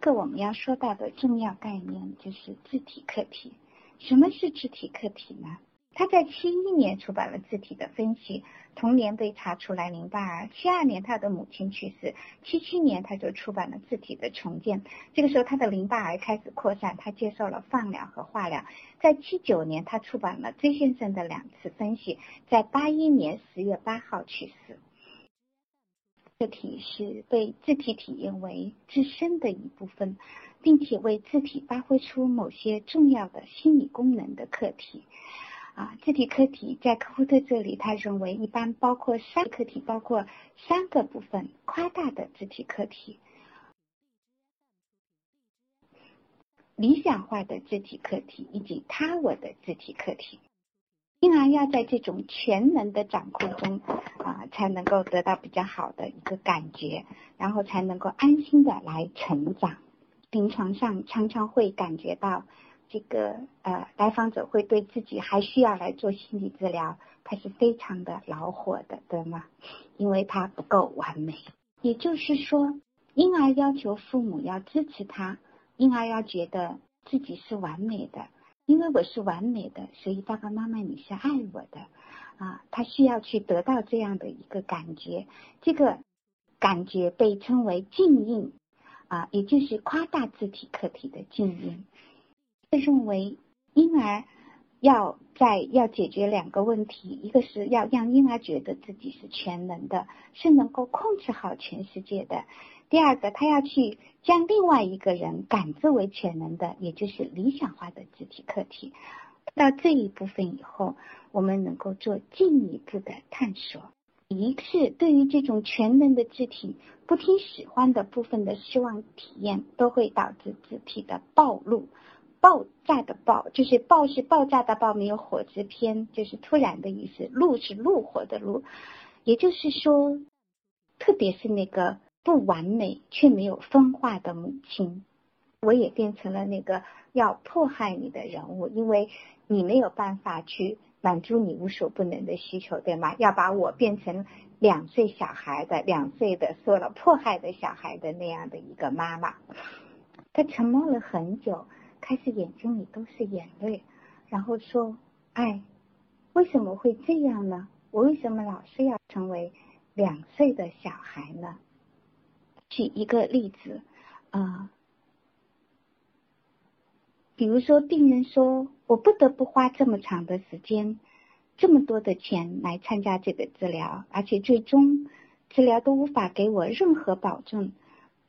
个我们要说到的重要概念就是自体客体。什么是自体客体呢？他在七一年出版了《字体的分析》，同年被查出来淋巴癌。七二年他的母亲去世，七七年他就出版了《字体的重建》。这个时候他的淋巴癌开始扩散，他接受了放疗和化疗。在七九年他出版了《Z 先生的两次分析》，在八一年十月八号去世。字体是被自体体验为自身的一部分，并且为自体发挥出某些重要的心理功能的客体。啊，自体客体在科夫特这里，他认为一般包括三个客体，包括三个部分：夸大的字体客体、理想化的字体客体以及他我的字体客体。婴儿要在这种全能的掌控中啊，才能够得到比较好的一个感觉，然后才能够安心的来成长。临床上常常会感觉到。这个呃，来访者会对自己还需要来做心理治疗，他是非常的恼火的，对吗？因为他不够完美。也就是说，婴儿要求父母要支持他，婴儿要觉得自己是完美的，因为我是完美的，所以爸爸妈妈你是爱我的啊。他需要去得到这样的一个感觉，这个感觉被称为静音啊，也就是夸大字体客体的静音。被认为婴儿要在要解决两个问题，一个是要让婴儿觉得自己是全能的，是能够控制好全世界的；第二个，他要去将另外一个人感知为全能的，也就是理想化的肢体客体。到这一部分以后，我们能够做进一步的探索。一是对于这种全能的肢体不听使唤的部分的失望体验，都会导致肢体的暴露。爆炸的爆就是爆是爆炸的爆，没有火字偏，就是突然的意思。怒是怒火的怒，也就是说，特别是那个不完美却没有分化的母亲，我也变成了那个要迫害你的人物，因为你没有办法去满足你无所不能的需求，对吗？要把我变成两岁小孩的两岁的受了迫害的小孩的那样的一个妈妈。他沉默了很久。开始眼睛里都是眼泪，然后说：“哎，为什么会这样呢？我为什么老是要成为两岁的小孩呢？”举一个例子，啊，比如说病人说：“我不得不花这么长的时间，这么多的钱来参加这个治疗，而且最终治疗都无法给我任何保证，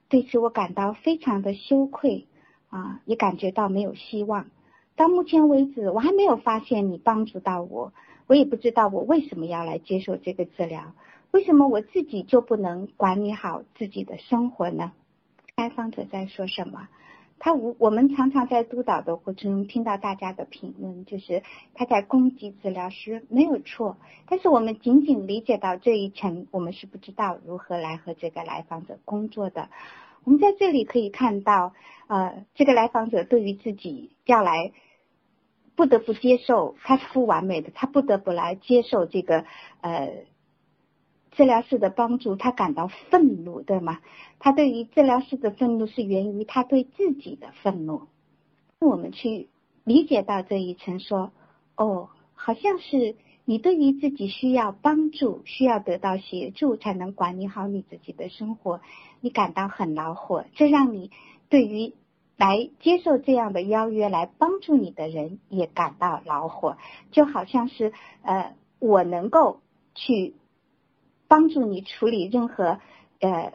对此我感到非常的羞愧。”啊，也感觉到没有希望。到目前为止，我还没有发现你帮助到我，我也不知道我为什么要来接受这个治疗。为什么我自己就不能管理好自己的生活呢？来访者在说什么？他我我们常常在督导的过程中听到大家的评论，就是他在攻击治疗师没有错，但是我们仅仅理解到这一层，我们是不知道如何来和这个来访者工作的。我们在这里可以看到，呃，这个来访者对于自己要来不得不接受他是不完美的，他不得不来接受这个呃治疗师的帮助，他感到愤怒，对吗？他对于治疗师的愤怒是源于他对自己的愤怒。我们去理解到这一层，说哦，好像是。你对于自己需要帮助、需要得到协助才能管理好你自己的生活，你感到很恼火，这让你对于来接受这样的邀约来帮助你的人也感到恼火，就好像是呃，我能够去帮助你处理任何呃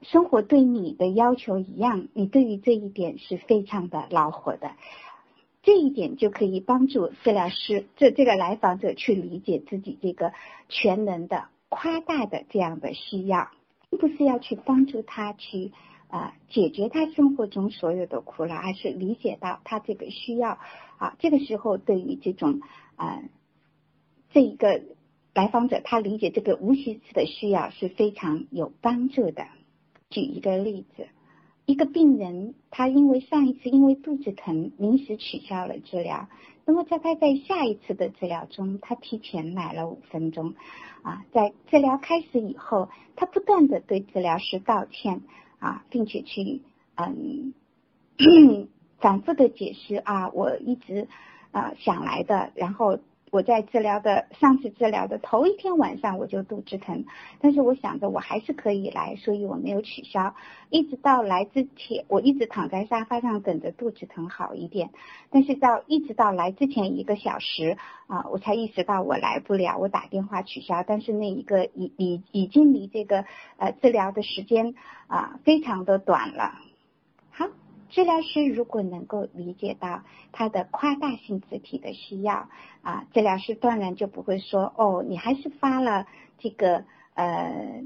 生活对你的要求一样，你对于这一点是非常的恼火的。这一点就可以帮助治疗师这这个来访者去理解自己这个全能的夸大的这样的需要，并不是要去帮助他去啊解决他生活中所有的苦恼，而是理解到他这个需要啊。这个时候，对于这种啊这一个来访者，他理解这个无形式的需要是非常有帮助的。举一个例子。一个病人，他因为上一次因为肚子疼临时取消了治疗，那么在他在下一次的治疗中，他提前来了五分钟，啊，在治疗开始以后，他不断的对治疗师道歉，啊，并且去嗯 反复的解释啊，我一直啊想来的，然后。我在治疗的上次治疗的头一天晚上我就肚子疼，但是我想着我还是可以来，所以我没有取消。一直到来之前，我一直躺在沙发上等着肚子疼好一点。但是到一直到来之前一个小时啊，我才意识到我来不了，我打电话取消。但是那一个已已已经离这个呃治疗的时间啊非常的短了。治疗师如果能够理解到他的夸大性肢体的需要啊，治疗师断然就不会说哦，你还是发了这个呃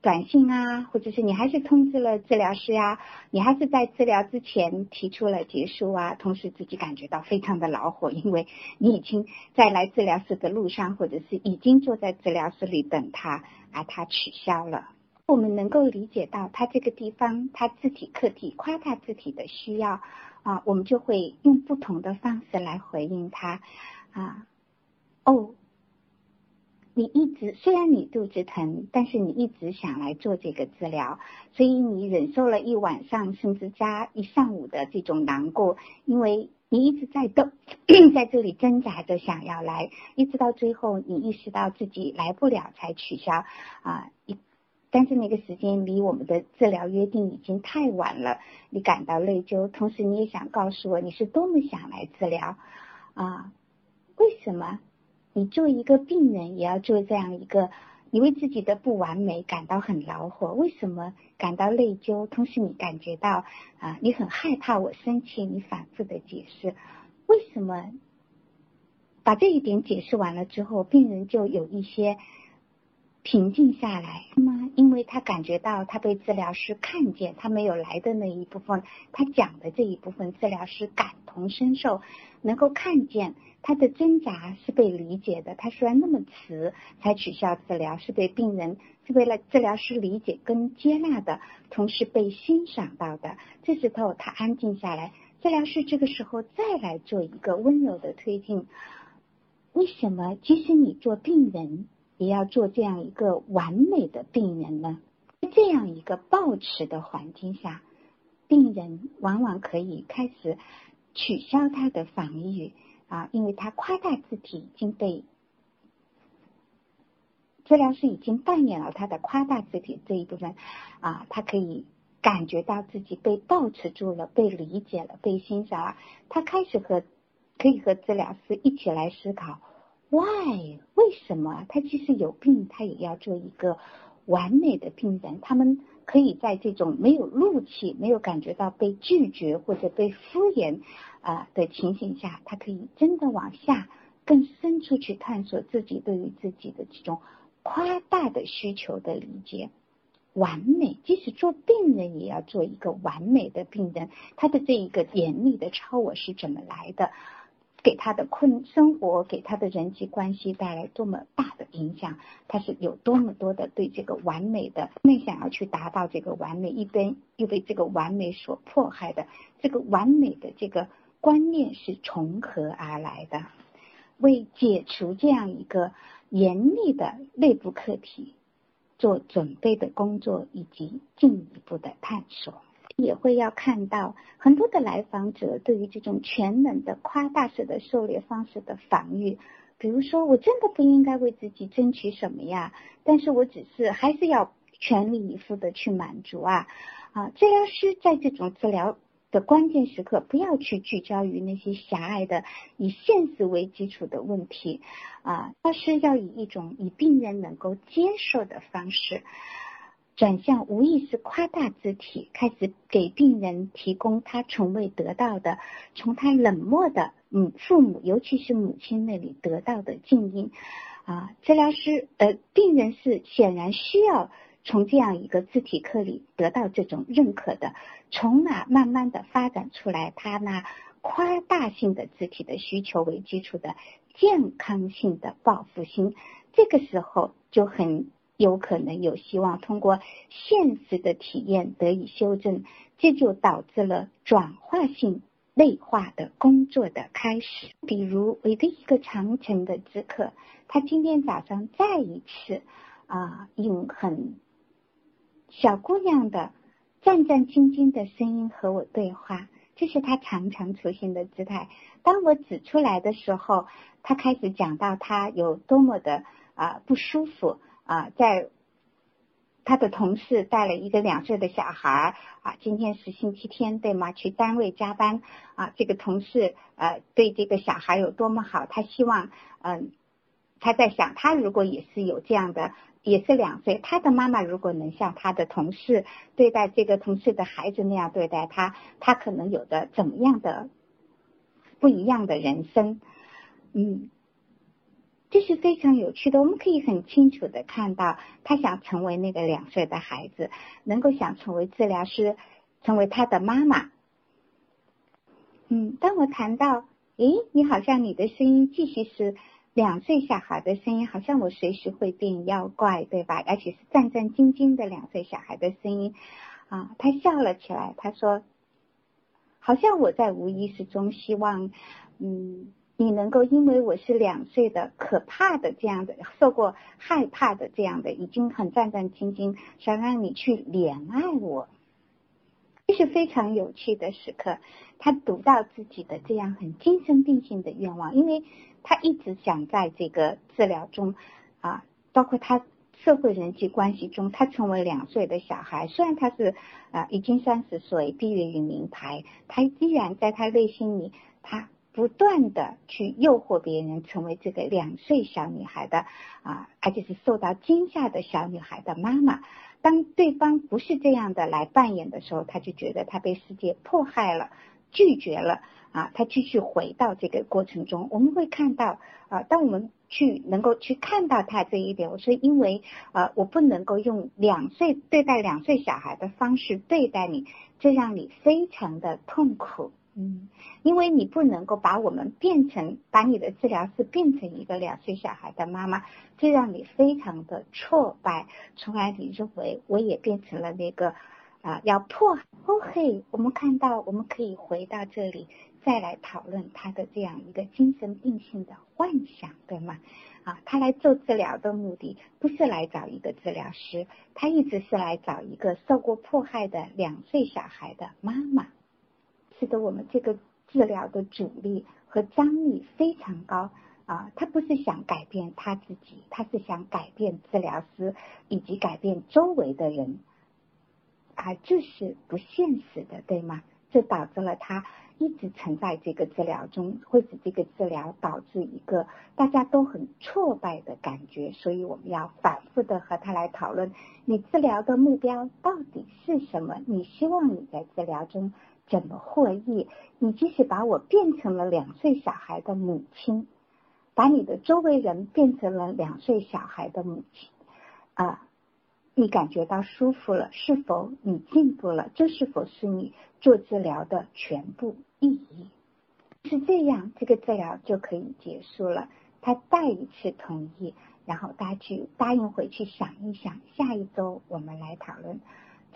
短信啊，或者是你还是通知了治疗师呀，你还是在治疗之前提出了结束啊，同时自己感觉到非常的恼火，因为你已经在来治疗室的路上，或者是已经坐在治疗室里等他，而他取消了。我们能够理解到他这个地方他字体客体夸大字体的需要啊，我们就会用不同的方式来回应他啊。哦，你一直虽然你肚子疼，但是你一直想来做这个治疗，所以你忍受了一晚上甚至加一上午的这种难过，因为你一直在动，在这里挣扎着想要来，一直到最后你意识到自己来不了才取消啊一。但是那个时间离我们的治疗约定已经太晚了，你感到内疚，同时你也想告诉我你是多么想来治疗啊？为什么你做一个病人也要做这样一个？你为自己的不完美感到很恼火，为什么感到内疚？同时你感觉到啊，你很害怕我生气，你反复的解释，为什么？把这一点解释完了之后，病人就有一些。平静下来吗？因为他感觉到他被治疗师看见，他没有来的那一部分，他讲的这一部分，治疗师感同身受，能够看见他的挣扎是被理解的。他虽然那么迟才取消治疗，是被病人是为了治疗师理解跟接纳的，同时被欣赏到的。这时候他安静下来，治疗师这个时候再来做一个温柔的推进。为什么？即使你做病人。也要做这样一个完美的病人呢？这样一个抱持的环境下，病人往往可以开始取消他的防御啊，因为他夸大字体已经被治疗师已经扮演了他的夸大字体这一部分啊，他可以感觉到自己被抱持住了，被理解了，被欣赏了，他开始和可以和治疗师一起来思考。Why？为什么他即使有病，他也要做一个完美的病人？他们可以在这种没有怒气、没有感觉到被拒绝或者被敷衍啊的情形下，他可以真的往下更深处去探索自己对于自己的这种夸大的需求的理解。完美，即使做病人也要做一个完美的病人。他的这一个严厉的超我是怎么来的？给他的困生活，给他的人际关系带来多么大的影响，他是有多么多的对这个完美的，那想要去达到这个完美，一边又被这个完美所迫害的，这个完美的这个观念是从何而来的？为解除这样一个严厉的内部课题做准备的工作，以及进一步的探索。也会要看到很多的来访者对于这种全能的夸大式的狩猎方式的防御，比如说我真的不应该为自己争取什么呀，但是我只是还是要全力以赴的去满足啊啊！治疗师在这种治疗的关键时刻，不要去聚焦于那些狭隘的以现实为基础的问题啊，而是要以一种以病人能够接受的方式。转向无意识夸大肢体，开始给病人提供他从未得到的，从他冷漠的母父母，尤其是母亲那里得到的静音。啊，治疗师呃，病人是显然需要从这样一个肢体课里得到这种认可的，从而慢慢的发展出来他那夸大性的肢体的需求为基础的健康性的报复心。这个时候就很。有可能有希望通过现实的体验得以修正，这就导致了转化性内化的工作的开始。比如我的一个长城的知客，他今天早上再一次啊，用很小姑娘的战战兢兢的声音和我对话，这是他常常出现的姿态。当我指出来的时候，他开始讲到他有多么的啊不舒服啊，在。他的同事带了一个两岁的小孩啊，今天是星期天对吗？去单位加班啊。这个同事呃对这个小孩有多么好，他希望嗯他在想，他如果也是有这样的，也是两岁，他的妈妈如果能像他的同事对待这个同事的孩子那样对待他，他可能有着怎么样的不一样的人生？嗯。这是非常有趣的，我们可以很清楚的看到，他想成为那个两岁的孩子，能够想成为治疗师，成为他的妈妈。嗯，当我谈到，诶，你好像你的声音继续是两岁小孩的声音，好像我随时会变妖怪，对吧？而且是战战兢兢的两岁小孩的声音，啊，他笑了起来，他说，好像我在无意识中希望，嗯。你能够因为我是两岁的可怕的这样的受过害怕的这样的已经很战战兢兢，想让你去怜爱我，这是非常有趣的时刻。他读到自己的这样很精神病性的愿望，因为他一直想在这个治疗中啊，包括他社会人际关系中，他成为两岁的小孩。虽然他是啊已经三十岁，毕业于名牌，他依然在他内心里他。不断的去诱惑别人成为这个两岁小女孩的啊，而且是受到惊吓的小女孩的妈妈。当对方不是这样的来扮演的时候，他就觉得他被世界迫害了，拒绝了啊。他继续回到这个过程中，我们会看到啊，当我们去能够去看到他这一点，我说因为啊，我不能够用两岁对待两岁小孩的方式对待你，这让你非常的痛苦。嗯，因为你不能够把我们变成，把你的治疗师变成一个两岁小孩的妈妈，这让你非常的挫败，从而你认为我也变成了那个啊要破。哦嘿，我们看到我们可以回到这里，再来讨论他的这样一个精神病性的幻想，对吗？啊，他来做治疗的目的不是来找一个治疗师，他一直是来找一个受过迫害的两岁小孩的妈妈。使得我们这个治疗的阻力和张力非常高啊！他不是想改变他自己，他是想改变治疗师以及改变周围的人，啊，这是不现实的，对吗？这导致了他一直存在这个治疗中，会使这个治疗导致一个大家都很挫败的感觉。所以我们要反复的和他来讨论：你治疗的目标到底是什么？你希望你在治疗中？怎么获益？你即使把我变成了两岁小孩的母亲，把你的周围人变成了两岁小孩的母亲，啊，你感觉到舒服了？是否你进步了？这是否是你做治疗的全部意义？是这样，这个治疗就可以结束了。他再一次同意，然后他去答应回去想一想，下一周我们来讨论。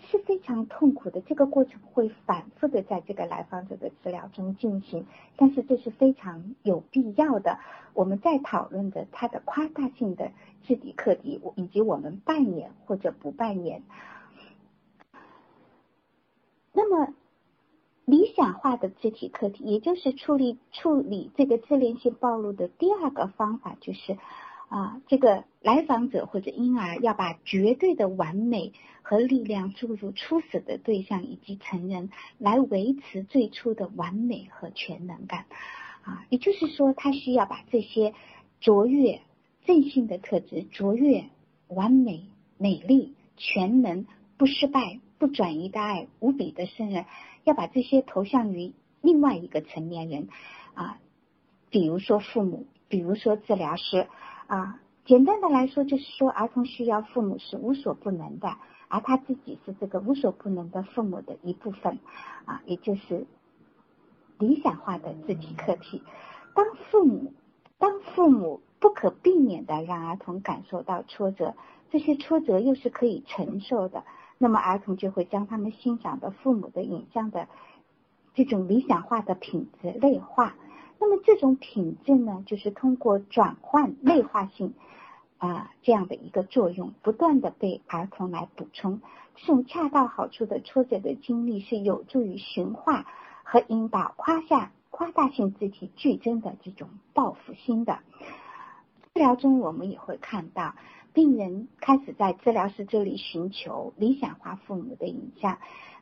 是非常痛苦的，这个过程会反复的在这个来访者的治疗中进行，但是这是非常有必要的。我们在讨论的它的夸大性的自体课题，以及我们扮演或者不扮演。那么理想化的肢体课题，也就是处理处理这个自恋性暴露的第二个方法，就是啊，这个来访者或者婴儿要把绝对的完美。和力量注入初始的对象以及成人，来维持最初的完美和全能感，啊，也就是说，他需要把这些卓越、正性的特质、卓越、完美、美丽、全能、不失败、不转移的爱、无比的胜任，要把这些投向于另外一个成年人，啊，比如说父母，比如说治疗师，啊，简单的来说，就是说，儿童需要父母是无所不能的。而他自己是这个无所不能的父母的一部分，啊，也就是理想化的自体客体。当父母，当父母不可避免的让儿童感受到挫折，这些挫折又是可以承受的，那么儿童就会将他们欣赏的父母的影像的这种理想化的品质内化。那么这种品质呢，就是通过转换内化性啊这样的一个作用，不断的被儿童来补充。这种恰到好处的挫折的经历，是有助于驯化和引导夸下夸大性肢体剧增的这种报复心的。治疗中，我们也会看到病人开始在治疗师这里寻求理想化父母的影像。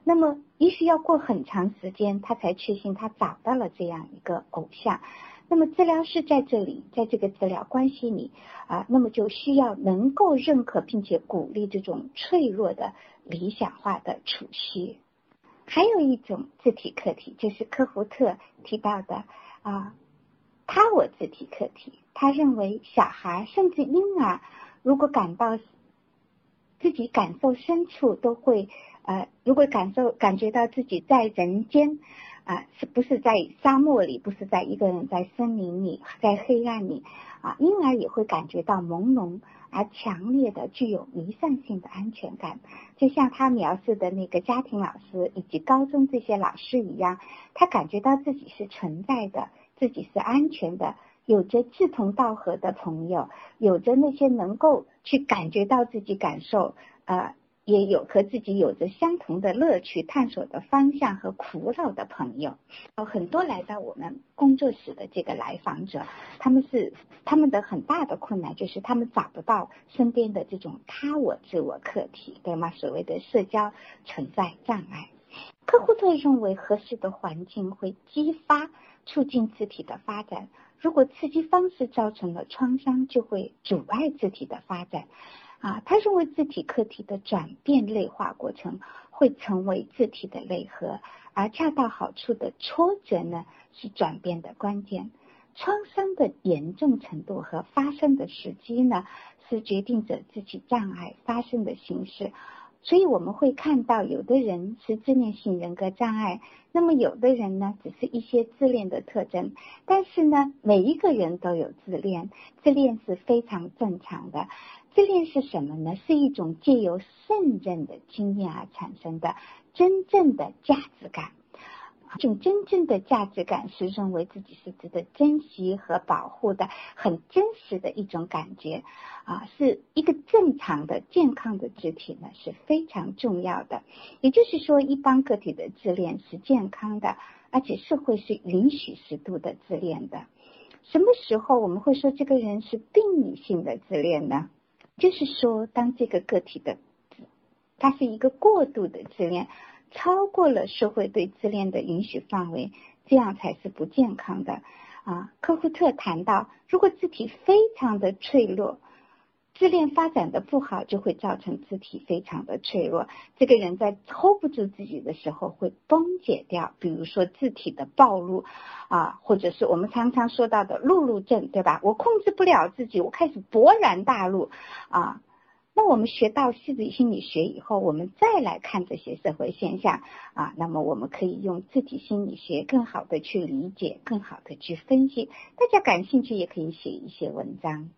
那么，也许要过很长时间，他才确信他找到了这样一个偶像。那么，治疗师在这里，在这个治疗关系里啊，那么就需要能够认可并且鼓励这种脆弱的理想化的储蓄。还有一种字体课题，就是科胡特提到的啊，他我字体课题。他认为，小孩甚至婴儿，如果感到自己感受深处都会。呃，如果感受感觉到自己在人间，啊，是不是在沙漠里，不是在一个人在森林里，在黑暗里，啊，婴儿也会感觉到朦胧而强烈的具有弥散性的安全感，就像他描述的那个家庭老师以及高中这些老师一样，他感觉到自己是存在的，自己是安全的，有着志同道合的朋友，有着那些能够去感觉到自己感受，呃。也有和自己有着相同的乐趣、探索的方向和苦恼的朋友。有很多来到我们工作室的这个来访者，他们是他们的很大的困难就是他们找不到身边的这种他我自我课题，对吗？所谓的社交存在障碍。客户特认为合适的环境会激发、促进字体的发展。如果刺激方式造成了创伤，就会阻碍字体的发展。啊，他认为字体课题的转变内化过程会成为字体的内核，而恰到好处的挫折呢是转变的关键。创伤的严重程度和发生的时机呢，是决定着自体障碍发生的形式。所以我们会看到，有的人是自恋性人格障碍，那么有的人呢，只是一些自恋的特征。但是呢，每一个人都有自恋，自恋是非常正常的。自恋是什么呢？是一种借由胜任的经验而产生的真正的价值感。这种真正的价值感是认为自己是值得珍惜和保护的，很真实的一种感觉啊，是一个正常的、健康的肢体呢是非常重要的。也就是说，一般个体的自恋是健康的，而且社会是允许适度的自恋的。什么时候我们会说这个人是病理性的自恋呢？就是说，当这个个体的，它是一个过度的自恋，超过了社会对自恋的允许范围，这样才是不健康的。啊，科胡特谈到，如果自体非常的脆弱。自恋发展的不好，就会造成肢体非常的脆弱。这个人在 hold 不住自己的时候会崩解掉，比如说字体的暴露啊，或者是我们常常说到的露露症，对吧？我控制不了自己，我开始勃然大怒啊。那我们学到细致心理学以后，我们再来看这些社会现象啊，那么我们可以用字体心理学更好的去理解，更好的去分析。大家感兴趣也可以写一些文章。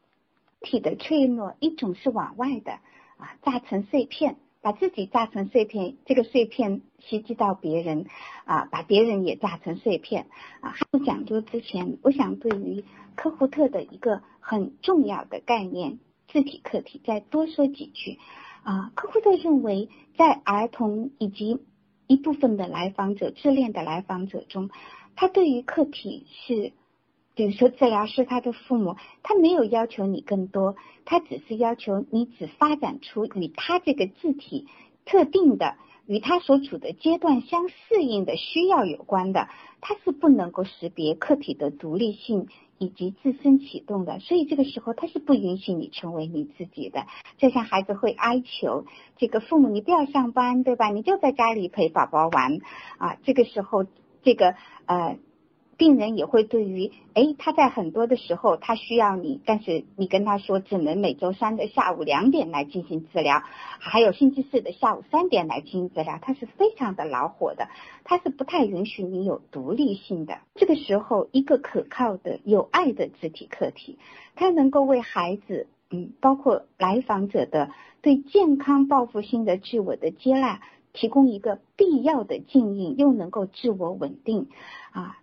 体的脆弱，一种是往外的啊，炸成碎片，把自己炸成碎片，这个碎片袭击到别人啊，把别人也炸成碎片啊。讲座之前，我想对于科胡特的一个很重要的概念——字体客体，再多说几句啊。科胡特认为，在儿童以及一部分的来访者自恋的来访者中，他对于客体是。比如说，治疗师他的父母，他没有要求你更多，他只是要求你只发展出与他这个字体特定的、与他所处的阶段相适应的需要有关的。他是不能够识别客体的独立性以及自身启动的，所以这个时候他是不允许你成为你自己的。就像孩子会哀求这个父母，你不要上班，对吧？你就在家里陪宝宝玩啊。这个时候，这个呃。病人也会对于，哎，他在很多的时候他需要你，但是你跟他说只能每周三的下午两点来进行治疗，还有星期四的下午三点来进行治疗，他是非常的恼火的，他是不太允许你有独立性的。这个时候，一个可靠的、有爱的肢体客体，它能够为孩子，嗯，包括来访者的对健康报复性的自我的接纳提供一个必要的静音，又能够自我稳定啊，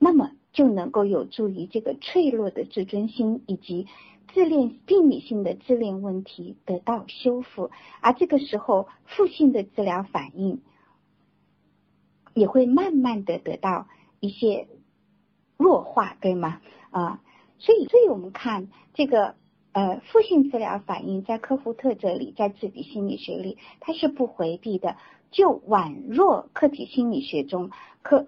那么就能够有助于这个脆弱的自尊心以及自恋病理性的自恋问题得到修复，而这个时候负性的治疗反应也会慢慢的得到一些弱化，对吗？啊，所以，所以我们看这个。呃，负性治疗反应在科胡特这里，在自体心理学里，它是不回避的。就宛若客体心理学中，克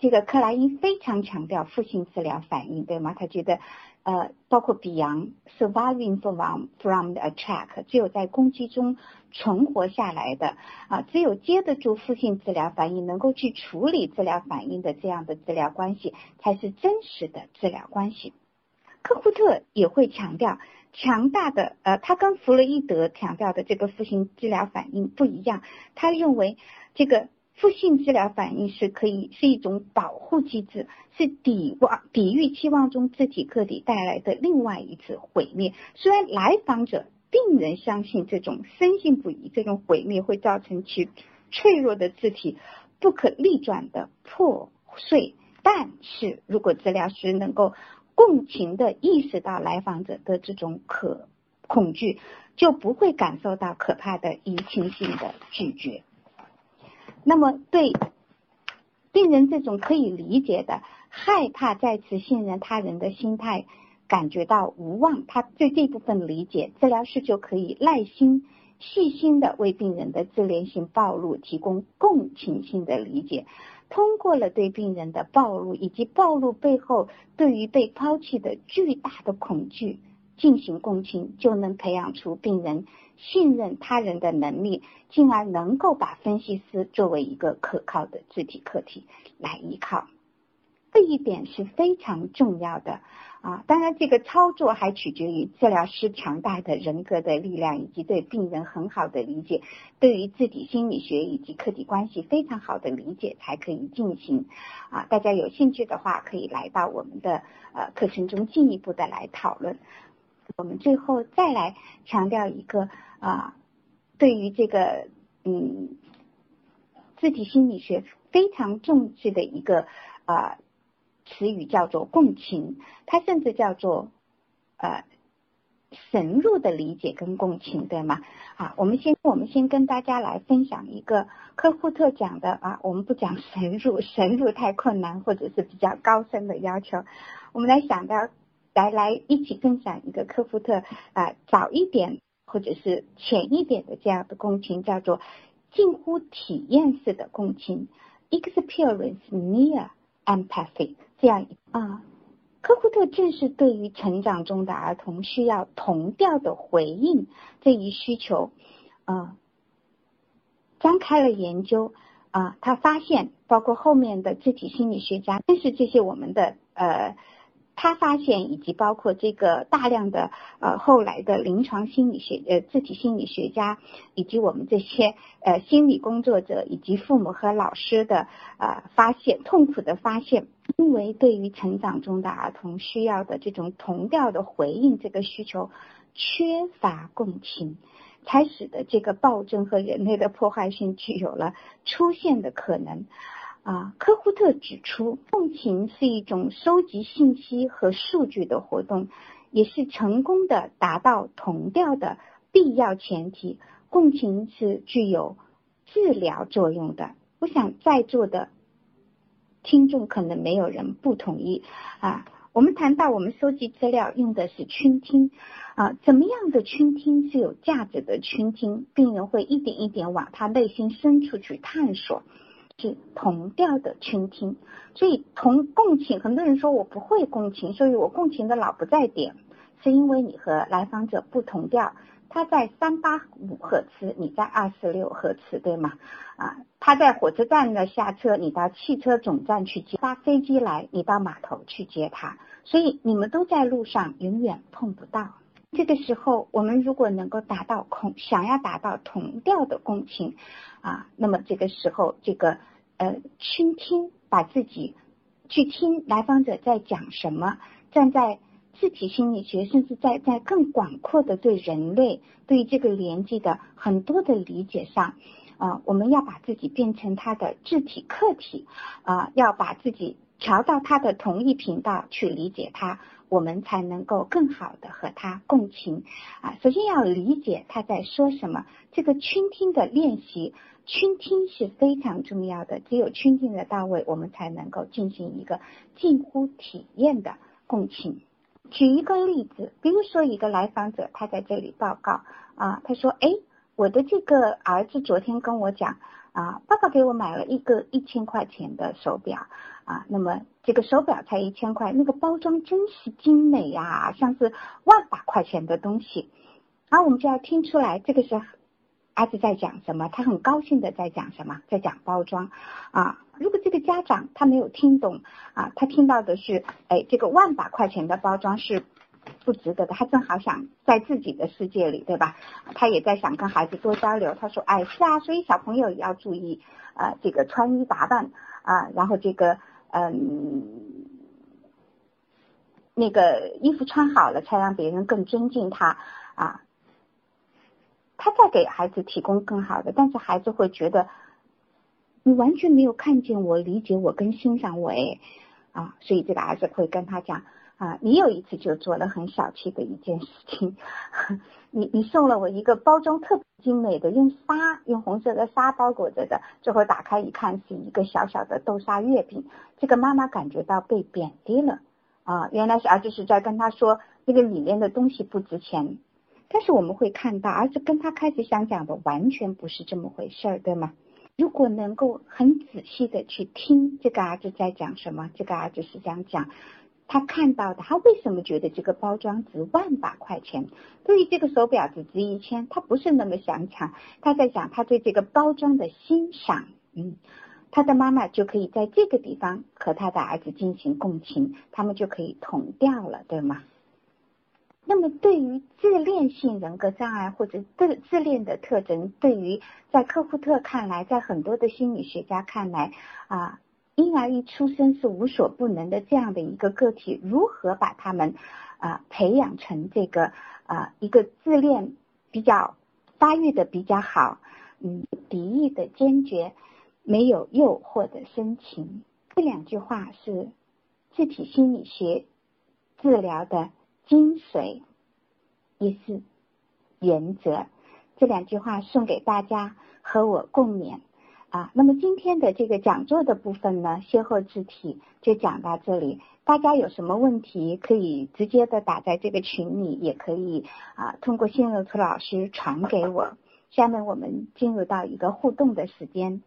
这个克莱因非常强调负性治疗反应，对吗？他觉得，呃，包括比昂 surviving from from the attack，只有在攻击中存活下来的啊，只有接得住负性治疗反应，能够去处理治疗反应的这样的治疗关系，才是真实的治疗关系。科胡特也会强调。强大的呃，他跟弗洛伊德强调的这个负性治疗反应不一样。他认为这个负性治疗反应是可以是一种保护机制，是抵望抵御期望中自体个体带来的另外一次毁灭。虽然来访者病人相信这种深信不疑，这种毁灭会造成其脆弱的字体不可逆转的破碎，但是如果治疗师能够。共情的意识到来访者的这种可恐惧，就不会感受到可怕的移情性的拒绝。那么，对病人这种可以理解的害怕再次信任他人的心态感觉到无望，他对这部分理解，治疗师就可以耐心、细心的为病人的自恋性暴露提供共情性的理解。通过了对病人的暴露以及暴露背后对于被抛弃的巨大的恐惧进行共情，就能培养出病人信任他人的能力，进而能够把分析师作为一个可靠的自体客体来依靠。这一点是非常重要的。啊，当然，这个操作还取决于治疗师强大的人格的力量，以及对病人很好的理解，对于自体心理学以及客体关系非常好的理解才可以进行。啊，大家有兴趣的话，可以来到我们的呃课程中进一步的来讨论。我们最后再来强调一个啊，对于这个嗯，自体心理学非常重视的一个啊。词语叫做共情，它甚至叫做呃深入的理解跟共情，对吗？啊，我们先我们先跟大家来分享一个科夫特讲的啊，我们不讲深入，深入太困难或者是比较高深的要求，我们来想到来来一起分享一个科夫特啊早一点或者是浅一点的这样的共情，叫做近乎体验式的共情，experience near empathy。这样啊，科库特正是对于成长中的儿童需要同调的回应这一需求，啊，张开了研究啊，他发现包括后面的肢体心理学家，正是这些我们的呃。他发现，以及包括这个大量的呃后来的临床心理学呃自体心理学家，以及我们这些呃心理工作者以及父母和老师的呃发现，痛苦的发现，因为对于成长中的儿童需要的这种同调的回应这个需求缺乏共情，才使得这个暴政和人类的破坏性具有了出现的可能。啊，科胡特指出，共情是一种收集信息和数据的活动，也是成功的达到同调的必要前提。共情是具有治疗作用的。我想在座的听众可能没有人不同意啊。我们谈到我们收集资料用的是倾听啊，怎么样的倾听是有价值的倾听？病人会一点一点往他内心深处去探索。是同调的倾听，所以同共情。很多人说我不会共情，所以我共情的老不在点，是因为你和来访者不同调。他在三八五赫兹，你在二四六赫兹，对吗？啊，他在火车站呢下车，你到汽车总站去接；发飞机来，你到码头去接他。所以你们都在路上，永远碰不到。这个时候，我们如果能够达到共，想要达到同调的共情，啊，那么这个时候，这个呃倾听，把自己去听来访者在讲什么，站在自体心理学，甚至在在更广阔的对人类对于这个年纪的很多的理解上，啊，我们要把自己变成他的自体客体啊，要把自己调到他的同一频道去理解他，我们才能够更好的和他共情啊。首先要理解他在说什么，这个倾听的练习，倾听是非常重要的，只有倾听的到位，我们才能够进行一个近乎体验的共情。举一个例子，比如说一个来访者他在这里报告啊，他说，哎。我的这个儿子昨天跟我讲啊，爸爸给我买了一个一千块钱的手表啊，那么这个手表才一千块，那个包装真是精美呀，像是万把块钱的东西。然后我们就要听出来，这个是儿子在讲什么，他很高兴的在讲什么，在讲包装啊。如果这个家长他没有听懂啊，他听到的是哎，这个万把块钱的包装是。不值得的，他正好想在自己的世界里，对吧？他也在想跟孩子多交流。他说：“哎，是啊，所以小朋友也要注意，呃，这个穿衣打扮啊，然后这个，嗯，那个衣服穿好了，才让别人更尊敬他啊。”他在给孩子提供更好的，但是孩子会觉得你完全没有看见我、理解我跟欣赏我，哎，啊，所以这个儿子会跟他讲。啊，你有一次就做了很小气的一件事情，你你送了我一个包装特别精美的，用纱用红色的纱包裹着的，最后打开一看是一个小小的豆沙月饼，这个妈妈感觉到被贬低了啊，原来是儿子是在跟他说那个里面的东西不值钱，但是我们会看到儿子跟他开始想讲的完全不是这么回事儿，对吗？如果能够很仔细的去听这个儿子在讲什么，这个儿子是想讲。他看到的，他为什么觉得这个包装值万把块钱？对于这个手表只值一千，他不是那么想抢。他在讲他对这个包装的欣赏。嗯，他的妈妈就可以在这个地方和他的儿子进行共情，他们就可以同调了，对吗？那么，对于自恋性人格障碍或者自自恋的特征，对于在科夫特看来，在很多的心理学家看来啊。婴儿一出生是无所不能的这样的一个个体，如何把他们啊培养成这个啊一个自恋比较发育的比较好，嗯，敌意的坚决，没有诱惑的深情，这两句话是自体心理学治疗的精髓，也是原则。这两句话送给大家，和我共勉。啊，那么今天的这个讲座的部分呢，歇后字体就讲到这里。大家有什么问题，可以直接的打在这个群里，也可以啊通过新柔图老师传给我。下面我们进入到一个互动的时间。